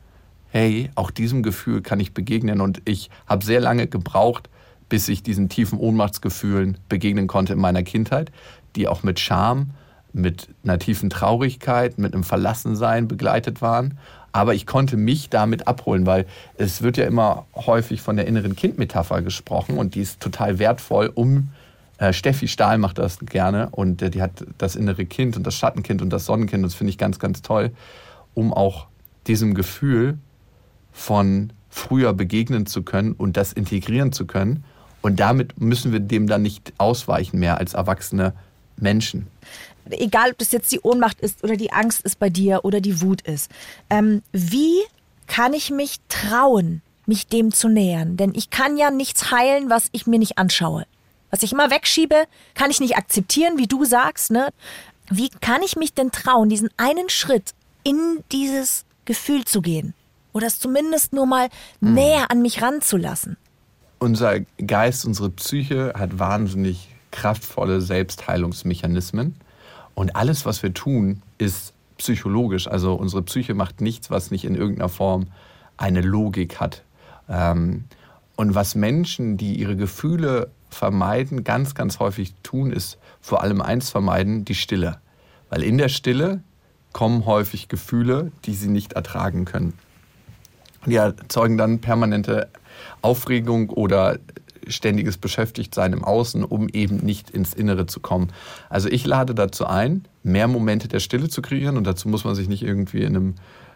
S4: hey, auch diesem Gefühl kann ich begegnen. Und ich habe sehr lange gebraucht, bis ich diesen tiefen Ohnmachtsgefühlen begegnen konnte in meiner Kindheit, die auch mit Scham mit einer tiefen Traurigkeit, mit einem Verlassensein begleitet waren. Aber ich konnte mich damit abholen, weil es wird ja immer häufig von der inneren Kindmetapher gesprochen und die ist total wertvoll, um äh, Steffi Stahl macht das gerne und die hat das innere Kind und das Schattenkind und das Sonnenkind. Das finde ich ganz, ganz toll, um auch diesem Gefühl von früher begegnen zu können und das integrieren zu können. Und damit müssen wir dem dann nicht ausweichen mehr als erwachsene Menschen
S2: egal ob das jetzt die Ohnmacht ist oder die Angst ist bei dir oder die Wut ist, ähm, wie kann ich mich trauen, mich dem zu nähern? Denn ich kann ja nichts heilen, was ich mir nicht anschaue. Was ich immer wegschiebe, kann ich nicht akzeptieren, wie du sagst. Ne? Wie kann ich mich denn trauen, diesen einen Schritt in dieses Gefühl zu gehen? Oder es zumindest nur mal mhm. näher an mich ranzulassen?
S4: Unser Geist, unsere Psyche hat wahnsinnig kraftvolle Selbstheilungsmechanismen. Und alles, was wir tun, ist psychologisch. Also unsere Psyche macht nichts, was nicht in irgendeiner Form eine Logik hat. Ähm, und was Menschen, die ihre Gefühle vermeiden, ganz, ganz häufig tun, ist vor allem eins vermeiden, die Stille. Weil in der Stille kommen häufig Gefühle, die sie nicht ertragen können. Die erzeugen dann permanente Aufregung oder ständiges Beschäftigtsein im Außen, um eben nicht ins Innere zu kommen. Also ich lade dazu ein, mehr Momente der Stille zu kreieren und dazu muss man sich nicht irgendwie in einem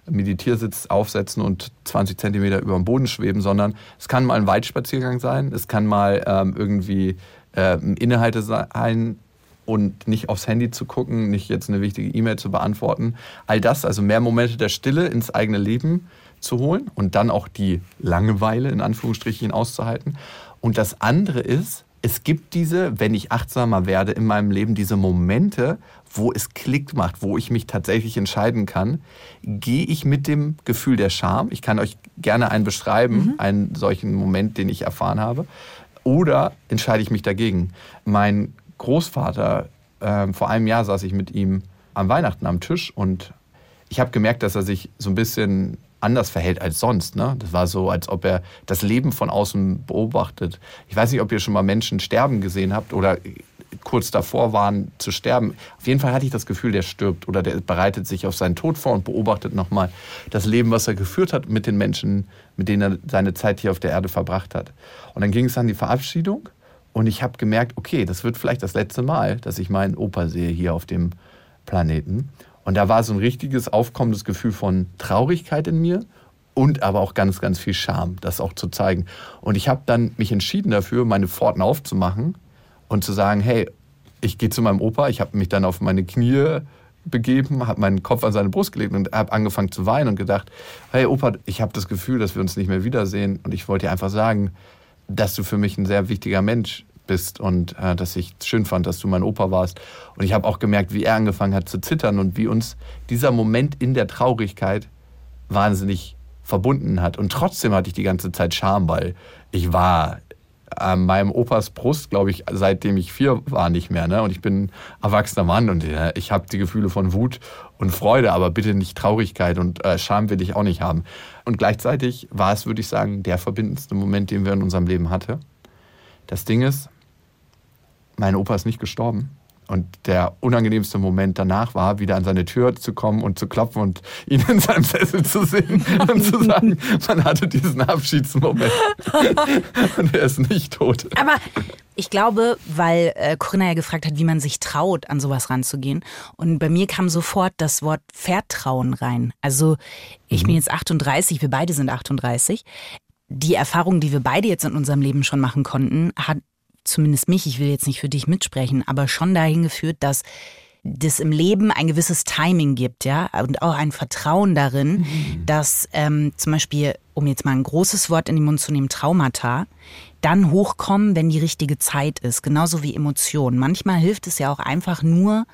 S4: Meditiersitz aufsetzen und 20 Zentimeter über dem Boden schweben, sondern es kann mal ein Weitspaziergang sein, es kann mal ähm, irgendwie äh, Inhalte sein und nicht aufs Handy zu gucken, nicht jetzt eine wichtige E-Mail zu beantworten. All das, also mehr Momente der Stille ins eigene Leben zu holen und dann auch die Langeweile in Anführungsstrichen auszuhalten. Und das andere ist, es gibt diese, wenn ich achtsamer werde in meinem Leben, diese Momente, wo es Klick macht, wo ich mich tatsächlich entscheiden kann, gehe ich mit dem Gefühl der Scham, ich kann euch gerne einen beschreiben, mhm. einen solchen Moment, den ich erfahren habe, oder entscheide ich mich dagegen. Mein Großvater, äh, vor einem Jahr saß ich mit ihm am Weihnachten am Tisch und ich habe gemerkt, dass er sich so ein bisschen anders verhält als sonst. Ne? Das war so, als ob er das Leben von außen beobachtet. Ich weiß nicht, ob ihr schon mal Menschen sterben gesehen habt oder kurz davor waren zu sterben. Auf jeden Fall hatte ich das Gefühl, der stirbt oder der bereitet sich auf seinen Tod vor und beobachtet nochmal das Leben, was er geführt hat mit den Menschen, mit denen er seine Zeit hier auf der Erde verbracht hat. Und dann ging es an die Verabschiedung und ich habe gemerkt, okay, das wird vielleicht das letzte Mal, dass ich meinen Opa sehe hier auf dem Planeten. Und da war so ein richtiges aufkommendes Gefühl von Traurigkeit in mir und aber auch ganz, ganz viel Scham, das auch zu zeigen. Und ich habe dann mich entschieden dafür, meine Pforten aufzumachen und zu sagen, hey, ich gehe zu meinem Opa, ich habe mich dann auf meine Knie begeben, habe meinen Kopf an seine Brust gelegt und habe angefangen zu weinen und gedacht, hey Opa, ich habe das Gefühl, dass wir uns nicht mehr wiedersehen und ich wollte dir einfach sagen, dass du für mich ein sehr wichtiger Mensch bist und äh, dass ich schön fand, dass du mein Opa warst. Und ich habe auch gemerkt, wie er angefangen hat zu zittern und wie uns dieser Moment in der Traurigkeit wahnsinnig verbunden hat. Und trotzdem hatte ich die ganze Zeit Scham, weil ich war an meinem Opas Brust, glaube ich, seitdem ich vier war, nicht mehr. Ne? Und ich bin erwachsener Mann und äh, ich habe die Gefühle von Wut und Freude, aber bitte nicht Traurigkeit und äh, Scham will ich auch nicht haben. Und gleichzeitig war es, würde ich sagen, der verbindendste Moment, den wir in unserem Leben hatten. Das Ding ist, mein Opa ist nicht gestorben. Und der unangenehmste Moment danach war, wieder an seine Tür zu kommen und zu klopfen und ihn in seinem Sessel zu sehen und zu sagen, man hatte diesen Abschiedsmoment. und er ist nicht tot.
S3: Aber ich glaube, weil äh, Corinna ja gefragt hat, wie man sich traut, an sowas ranzugehen. Und bei mir kam sofort das Wort Vertrauen rein. Also ich mhm. bin jetzt 38, wir beide sind 38 die Erfahrung, die wir beide jetzt in unserem Leben schon machen konnten, hat zumindest mich, ich will jetzt nicht für dich mitsprechen, aber schon dahin geführt, dass das im Leben ein gewisses Timing gibt, ja, und auch ein Vertrauen darin, mhm. dass ähm, zum Beispiel, um jetzt mal ein großes Wort in den Mund zu nehmen, Traumata, dann hochkommen, wenn die richtige Zeit ist, genauso wie Emotionen. Manchmal hilft es ja auch einfach nur,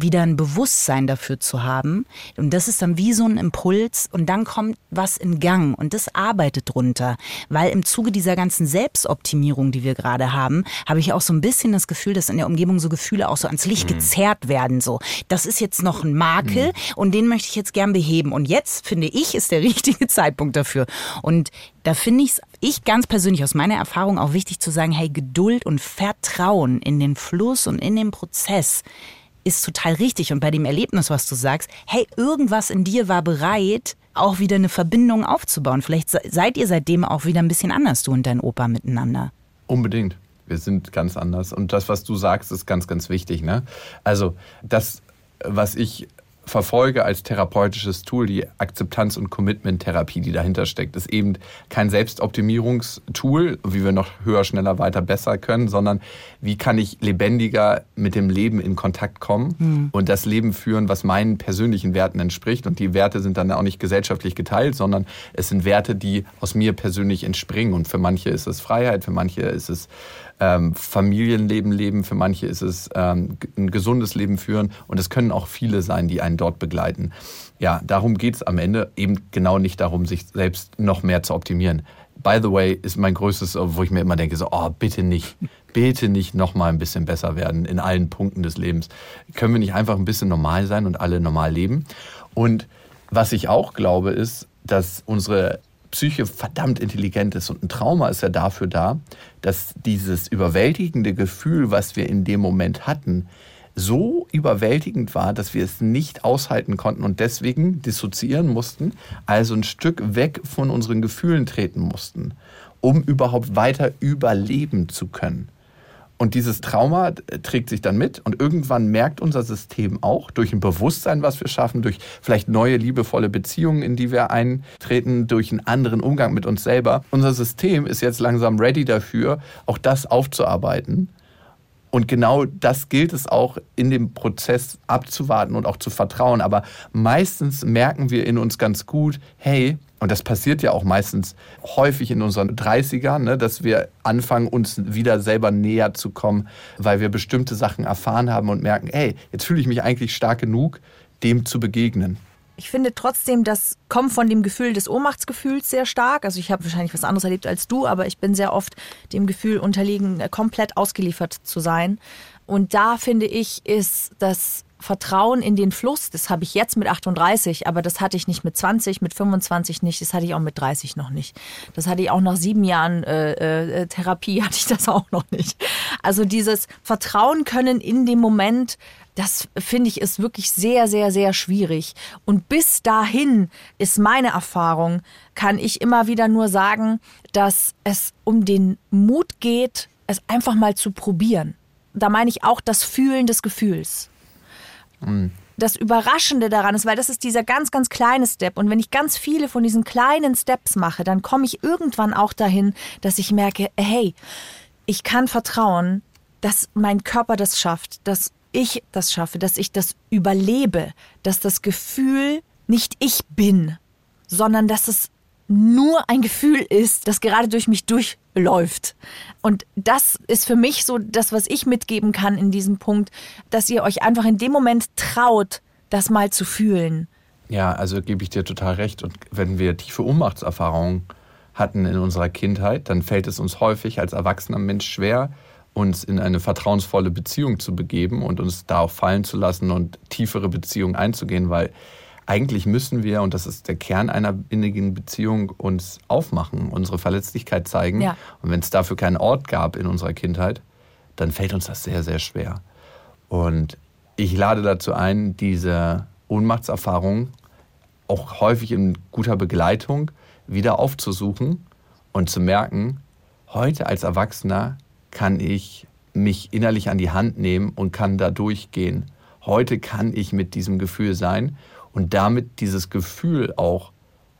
S3: wieder ein Bewusstsein dafür zu haben. Und das ist dann wie so ein Impuls und dann kommt was in Gang und das arbeitet drunter. Weil im Zuge dieser ganzen Selbstoptimierung, die wir gerade haben, habe ich auch so ein bisschen das Gefühl, dass in der Umgebung so Gefühle auch so ans Licht mhm. gezerrt werden. So, das ist jetzt noch ein Makel mhm. und den möchte ich jetzt gern beheben. Und jetzt finde ich, ist der richtige Zeitpunkt dafür. Und da finde ich es, ich ganz persönlich aus meiner Erfahrung auch wichtig zu sagen, hey, Geduld und Vertrauen in den Fluss und in den Prozess ist total richtig. Und bei dem Erlebnis, was du sagst, hey, irgendwas in dir war bereit, auch wieder eine Verbindung aufzubauen. Vielleicht seid ihr seitdem auch wieder ein bisschen anders, du und dein Opa miteinander.
S4: Unbedingt. Wir sind ganz anders. Und das, was du sagst, ist ganz, ganz wichtig. Ne? Also das, was ich verfolge als therapeutisches Tool, die Akzeptanz- und Commitment-Therapie, die dahinter steckt, ist eben kein Selbstoptimierungstool, wie wir noch höher, schneller, weiter, besser können, sondern wie kann ich lebendiger mit dem Leben in Kontakt kommen mhm. und das Leben führen, was meinen persönlichen Werten entspricht. Und die Werte sind dann auch nicht gesellschaftlich geteilt, sondern es sind Werte, die aus mir persönlich entspringen. Und für manche ist es Freiheit, für manche ist es ähm, Familienleben leben, für manche ist es ähm, ein gesundes Leben führen und es können auch viele sein, die einen dort begleiten. Ja, darum geht es am Ende eben genau nicht darum, sich selbst noch mehr zu optimieren. By the way, ist mein größtes, wo ich mir immer denke, so, oh, bitte nicht, bitte nicht noch mal ein bisschen besser werden in allen Punkten des Lebens. Können wir nicht einfach ein bisschen normal sein und alle normal leben? Und was ich auch glaube, ist, dass unsere Psyche verdammt intelligent ist und ein Trauma ist ja dafür da, dass dieses überwältigende Gefühl, was wir in dem Moment hatten, so überwältigend war, dass wir es nicht aushalten konnten und deswegen dissoziieren mussten, also ein Stück weg von unseren Gefühlen treten mussten. um überhaupt weiter überleben zu können. Und dieses Trauma trägt sich dann mit und irgendwann merkt unser System auch durch ein Bewusstsein, was wir schaffen, durch vielleicht neue liebevolle Beziehungen, in die wir eintreten, durch einen anderen Umgang mit uns selber. Unser System ist jetzt langsam ready dafür, auch das aufzuarbeiten. Und genau das gilt es auch in dem Prozess abzuwarten und auch zu vertrauen. Aber meistens merken wir in uns ganz gut, hey, und das passiert ja auch meistens häufig in unseren 30ern, ne, dass wir anfangen, uns wieder selber näher zu kommen, weil wir bestimmte Sachen erfahren haben und merken, hey, jetzt fühle ich mich eigentlich stark genug, dem zu begegnen.
S2: Ich finde trotzdem, das kommt von dem Gefühl des Ohnmachtsgefühls sehr stark. Also ich habe wahrscheinlich was anderes erlebt als du, aber ich bin sehr oft dem Gefühl unterlegen, komplett ausgeliefert zu sein. Und da finde ich, ist das Vertrauen in den Fluss, das habe ich jetzt mit 38, aber das hatte ich nicht mit 20, mit 25 nicht, das hatte ich auch mit 30 noch nicht. Das hatte ich auch nach sieben Jahren äh, äh, Therapie, hatte ich das auch noch nicht. Also dieses Vertrauen können in dem Moment, das finde ich ist wirklich sehr, sehr, sehr schwierig. Und bis dahin ist meine Erfahrung, kann ich immer wieder nur sagen, dass es um den Mut geht, es einfach mal zu probieren. Da meine ich auch das Fühlen des Gefühls. Das Überraschende daran ist, weil das ist dieser ganz, ganz kleine Step. Und wenn ich ganz viele von diesen kleinen Steps mache, dann komme ich irgendwann auch dahin, dass ich merke, hey, ich kann vertrauen, dass mein Körper das schafft, dass ich das schaffe, dass ich das überlebe, dass das Gefühl nicht ich bin, sondern dass es nur ein Gefühl ist, das gerade durch mich durchläuft. Und das ist für mich so das, was ich mitgeben kann in diesem Punkt, dass ihr euch einfach in dem Moment traut, das mal zu fühlen.
S4: Ja, also gebe ich dir total recht. Und wenn wir tiefe Ohnmachtserfahrungen hatten in unserer Kindheit, dann fällt es uns häufig als erwachsener Mensch schwer, uns in eine vertrauensvolle Beziehung zu begeben und uns da auch fallen zu lassen und tiefere Beziehungen einzugehen, weil eigentlich müssen wir, und das ist der Kern einer innigen Beziehung, uns aufmachen, unsere Verletzlichkeit zeigen. Ja. Und wenn es dafür keinen Ort gab in unserer Kindheit, dann fällt uns das sehr, sehr schwer. Und ich lade dazu ein, diese Ohnmachtserfahrung auch häufig in guter Begleitung wieder aufzusuchen und zu merken, heute als Erwachsener kann ich mich innerlich an die Hand nehmen und kann da durchgehen. Heute kann ich mit diesem Gefühl sein und damit dieses Gefühl auch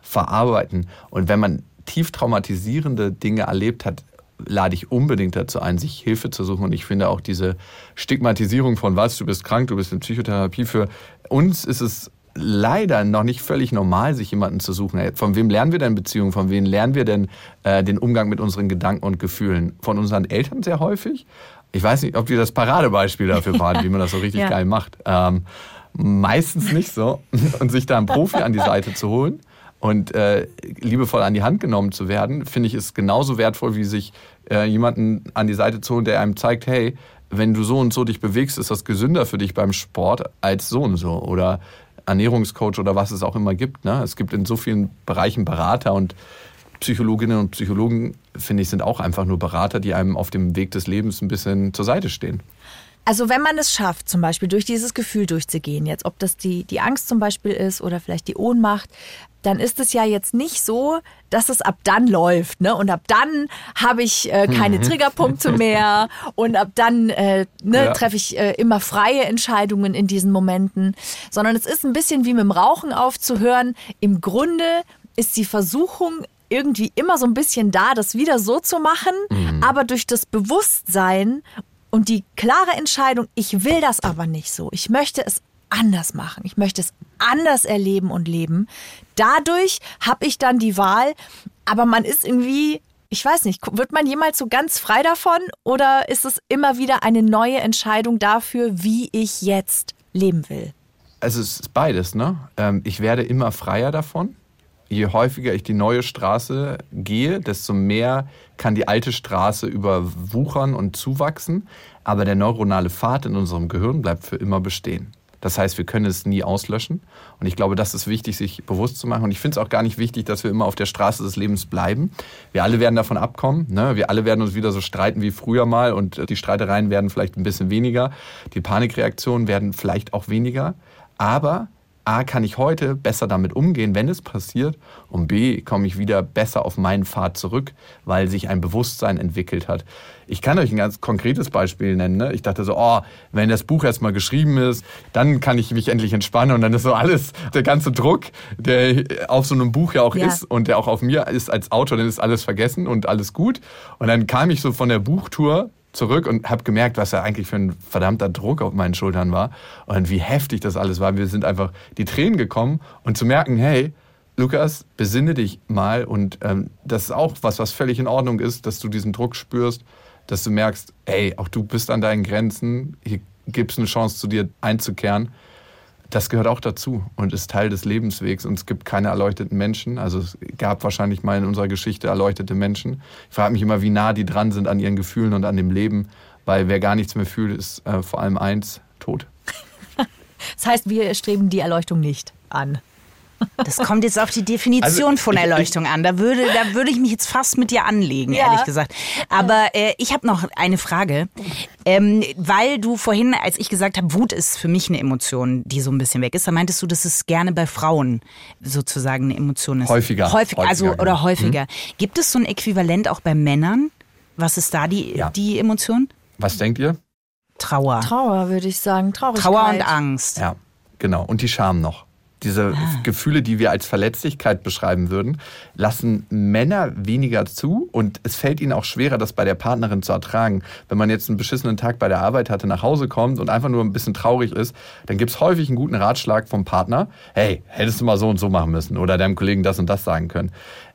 S4: verarbeiten. Und wenn man tief traumatisierende Dinge erlebt hat, lade ich unbedingt dazu ein, sich Hilfe zu suchen. Und ich finde auch diese Stigmatisierung von was, du bist krank, du bist in Psychotherapie, für uns ist es leider noch nicht völlig normal, sich jemanden zu suchen. Von wem lernen wir denn Beziehungen? Von wem lernen wir denn äh, den Umgang mit unseren Gedanken und Gefühlen? Von unseren Eltern sehr häufig. Ich weiß nicht, ob die das Paradebeispiel dafür waren, wie man das so richtig ja. geil macht. Ähm, meistens nicht so. Und sich da einen Profi an die Seite zu holen und äh, liebevoll an die Hand genommen zu werden, finde ich, ist genauso wertvoll, wie sich äh, jemanden an die Seite zu holen, der einem zeigt, hey, wenn du so und so dich bewegst, ist das gesünder für dich beim Sport als so und so. Oder Ernährungscoach oder was es auch immer gibt. Ne? Es gibt in so vielen Bereichen Berater und Psychologinnen und Psychologen, finde ich, sind auch einfach nur Berater, die einem auf dem Weg des Lebens ein bisschen zur Seite stehen.
S2: Also wenn man es schafft, zum Beispiel durch dieses Gefühl durchzugehen, jetzt ob das die, die Angst zum Beispiel ist oder vielleicht die Ohnmacht, dann ist es ja jetzt nicht so, dass es ab dann läuft. Ne? Und ab dann habe ich äh, keine mhm. Triggerpunkte mehr und ab dann äh, ne, ja. treffe ich äh, immer freie Entscheidungen in diesen Momenten. Sondern es ist ein bisschen wie mit dem Rauchen aufzuhören. Im Grunde ist die Versuchung irgendwie immer so ein bisschen da, das wieder so zu machen, mhm. aber durch das Bewusstsein und die klare Entscheidung, ich will das aber nicht so. Ich möchte es anders machen. Ich möchte es anders erleben und leben. Dadurch habe ich dann die Wahl, aber man ist irgendwie, ich weiß nicht, wird man jemals so ganz frei davon oder ist es immer wieder eine neue Entscheidung dafür, wie ich jetzt leben will?
S4: Also es ist beides, ne? Ähm, ich werde immer freier davon je häufiger ich die neue Straße gehe, desto mehr kann die alte Straße überwuchern und zuwachsen. Aber der neuronale Pfad in unserem Gehirn bleibt für immer bestehen. Das heißt, wir können es nie auslöschen. Und ich glaube, das ist wichtig, sich bewusst zu machen. Und ich finde es auch gar nicht wichtig, dass wir immer auf der Straße des Lebens bleiben. Wir alle werden davon abkommen. Ne? Wir alle werden uns wieder so streiten wie früher mal. Und die Streitereien werden vielleicht ein bisschen weniger. Die Panikreaktionen werden vielleicht auch weniger. Aber A, kann ich heute besser damit umgehen, wenn es passiert und B, komme ich wieder besser auf meinen Pfad zurück, weil sich ein Bewusstsein entwickelt hat. Ich kann euch ein ganz konkretes Beispiel nennen. Ne? Ich dachte so, oh, wenn das Buch erstmal geschrieben ist, dann kann ich mich endlich entspannen und dann ist so alles, der ganze Druck, der auf so einem Buch ja auch ja. ist und der auch auf mir ist als Autor, dann ist alles vergessen und alles gut. Und dann kam ich so von der Buchtour zurück und habe gemerkt, was ja eigentlich für ein verdammter Druck auf meinen Schultern war und wie heftig das alles war. Wir sind einfach die Tränen gekommen und zu merken, hey, Lukas, besinne dich mal und ähm, das ist auch was, was völlig in Ordnung ist, dass du diesen Druck spürst, dass du merkst, hey, auch du bist an deinen Grenzen, hier gibt es eine Chance zu dir einzukehren das gehört auch dazu und ist Teil des Lebenswegs. Und es gibt keine erleuchteten Menschen. Also es gab wahrscheinlich mal in unserer Geschichte erleuchtete Menschen. Ich frage mich immer, wie nah die dran sind an ihren Gefühlen und an dem Leben. Weil wer gar nichts mehr fühlt, ist äh, vor allem eins, tot.
S2: das heißt, wir streben die Erleuchtung nicht an.
S3: Das kommt jetzt auf die Definition also, von Erleuchtung an. Da würde, da würde ich mich jetzt fast mit dir anlegen, ja. ehrlich gesagt. Aber äh, ich habe noch eine Frage. Ähm, weil du vorhin, als ich gesagt habe, Wut ist für mich eine Emotion, die so ein bisschen weg ist, da meintest du, dass es gerne bei Frauen sozusagen eine Emotion ist.
S4: Häufiger.
S3: Häufig, also, häufiger, oder genau. häufiger. Mhm. Gibt es so ein Äquivalent auch bei Männern? Was ist da die, ja. die Emotion?
S4: Was denkt ihr?
S3: Trauer.
S2: Trauer, würde ich sagen. Traurigkeit.
S3: Trauer und Angst.
S4: Ja, genau. Und die Scham noch diese ah. Gefühle, die wir als Verletzlichkeit beschreiben würden, lassen Männer weniger zu und es fällt ihnen auch schwerer, das bei der Partnerin zu ertragen. Wenn man jetzt einen beschissenen Tag bei der Arbeit hatte, nach Hause kommt und einfach nur ein bisschen traurig ist, dann gibt es häufig einen guten Ratschlag vom Partner. Hey, hättest du mal so und so machen müssen oder deinem Kollegen das und das sagen können.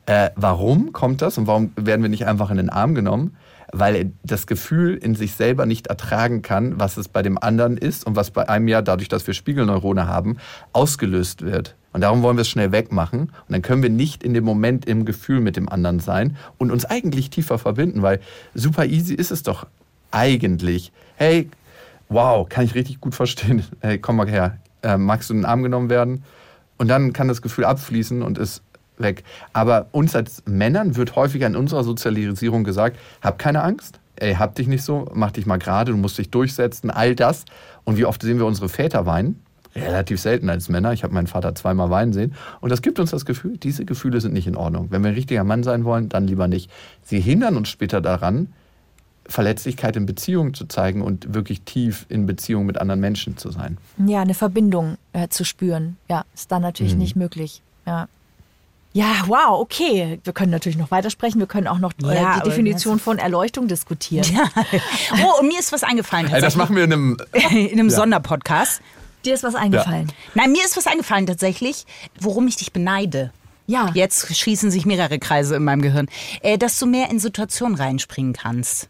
S4: Äh, warum kommt das und warum werden wir nicht einfach in den Arm genommen? Weil er das Gefühl in sich selber nicht ertragen kann, was es bei dem anderen ist und was bei einem ja, dadurch, dass wir Spiegelneurone haben, ausgelöst wird. Und darum wollen wir es schnell wegmachen. Und dann können wir nicht in dem Moment im Gefühl mit dem anderen sein und uns eigentlich tiefer verbinden, weil super easy ist es doch eigentlich. Hey, wow, kann ich richtig gut verstehen. Hey, komm mal her. Äh, magst du in den Arm genommen werden? Und dann kann das Gefühl abfließen und ist weg. Aber uns als Männern wird häufiger in unserer Sozialisierung gesagt, hab keine Angst, ey, hab dich nicht so, mach dich mal gerade, du musst dich durchsetzen, all das. Und wie oft sehen wir unsere Väter weinen? Relativ selten als Männer. Ich habe meinen Vater zweimal weinen sehen. Und das gibt uns das Gefühl, diese Gefühle sind nicht in Ordnung. Wenn wir ein richtiger Mann sein wollen, dann lieber nicht. Sie hindern uns später daran, Verletzlichkeit in Beziehungen zu zeigen und wirklich tief in Beziehung mit anderen Menschen zu sein.
S2: Ja, eine Verbindung äh, zu spüren. Ja, ist dann natürlich mhm. nicht möglich. Ja. Ja, wow, okay. Wir können natürlich noch weitersprechen. Wir können auch noch äh, ja, die Definition von Erleuchtung diskutieren. Ja.
S3: Oh, und mir ist was eingefallen.
S4: Hey, das machen wir in einem,
S3: in einem ja. Sonderpodcast.
S2: Dir ist was eingefallen? Ja.
S3: Nein, mir ist was eingefallen tatsächlich, worum ich dich beneide. Ja. Jetzt schließen sich mehrere Kreise in meinem Gehirn. Äh, dass du mehr in Situationen reinspringen kannst.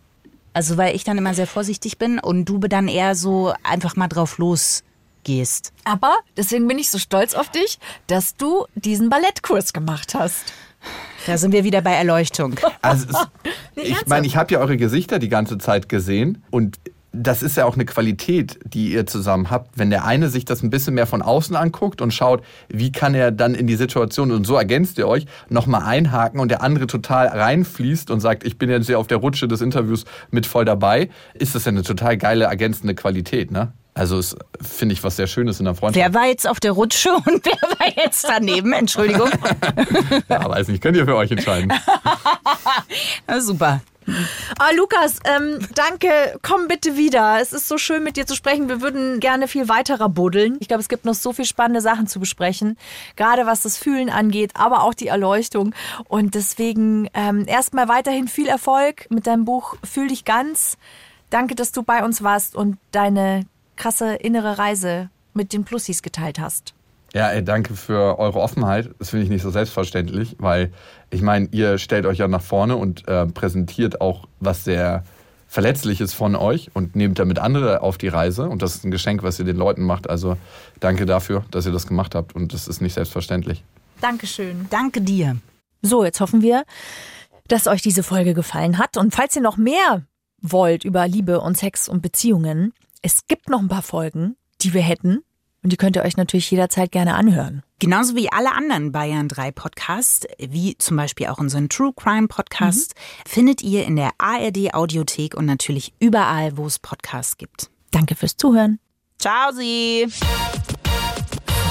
S3: Also, weil ich dann immer sehr vorsichtig bin und du dann eher so einfach mal drauf los gehst.
S2: Aber deswegen bin ich so stolz auf dich, dass du diesen Ballettkurs gemacht hast.
S3: Da sind wir wieder bei Erleuchtung.
S4: Also es, ich meine, ich habe ja eure Gesichter die ganze Zeit gesehen und das ist ja auch eine Qualität, die ihr zusammen habt. Wenn der eine sich das ein bisschen mehr von außen anguckt und schaut, wie kann er dann in die Situation, und so ergänzt ihr euch, nochmal einhaken und der andere total reinfließt und sagt, ich bin jetzt hier auf der Rutsche des Interviews mit voll dabei, ist das ja eine total geile ergänzende Qualität, ne? Also es finde ich was sehr Schönes in der Freundschaft.
S3: Wer war jetzt auf der Rutsche und wer war jetzt daneben? Entschuldigung.
S4: ja, weiß nicht, könnt ihr für euch entscheiden.
S3: super.
S2: Ah, Lukas, ähm, danke. Komm bitte wieder. Es ist so schön, mit dir zu sprechen. Wir würden gerne viel weiterer buddeln. Ich glaube, es gibt noch so viele spannende Sachen zu besprechen. Gerade was das Fühlen angeht, aber auch die Erleuchtung. Und deswegen ähm, erstmal weiterhin viel Erfolg mit deinem Buch Fühl dich ganz. Danke, dass du bei uns warst und deine krasse innere Reise mit den Plussis geteilt hast.
S4: Ja, ey, danke für eure Offenheit. Das finde ich nicht so selbstverständlich, weil ich meine, ihr stellt euch ja nach vorne und äh, präsentiert auch was sehr Verletzliches von euch und nehmt damit andere auf die Reise. Und das ist ein Geschenk, was ihr den Leuten macht. Also danke dafür, dass ihr das gemacht habt. Und das ist nicht selbstverständlich.
S2: Dankeschön.
S3: Danke dir.
S2: So, jetzt hoffen wir, dass euch diese Folge gefallen hat. Und falls ihr noch mehr wollt über Liebe und Sex und Beziehungen, es gibt noch ein paar Folgen, die wir hätten. Und die könnt ihr euch natürlich jederzeit gerne anhören.
S3: Genauso wie alle anderen Bayern 3 Podcasts, wie zum Beispiel auch unseren True Crime Podcast, mhm. findet ihr in der ARD Audiothek und natürlich überall, wo es Podcasts gibt.
S2: Danke fürs Zuhören.
S3: Ciao, Sie.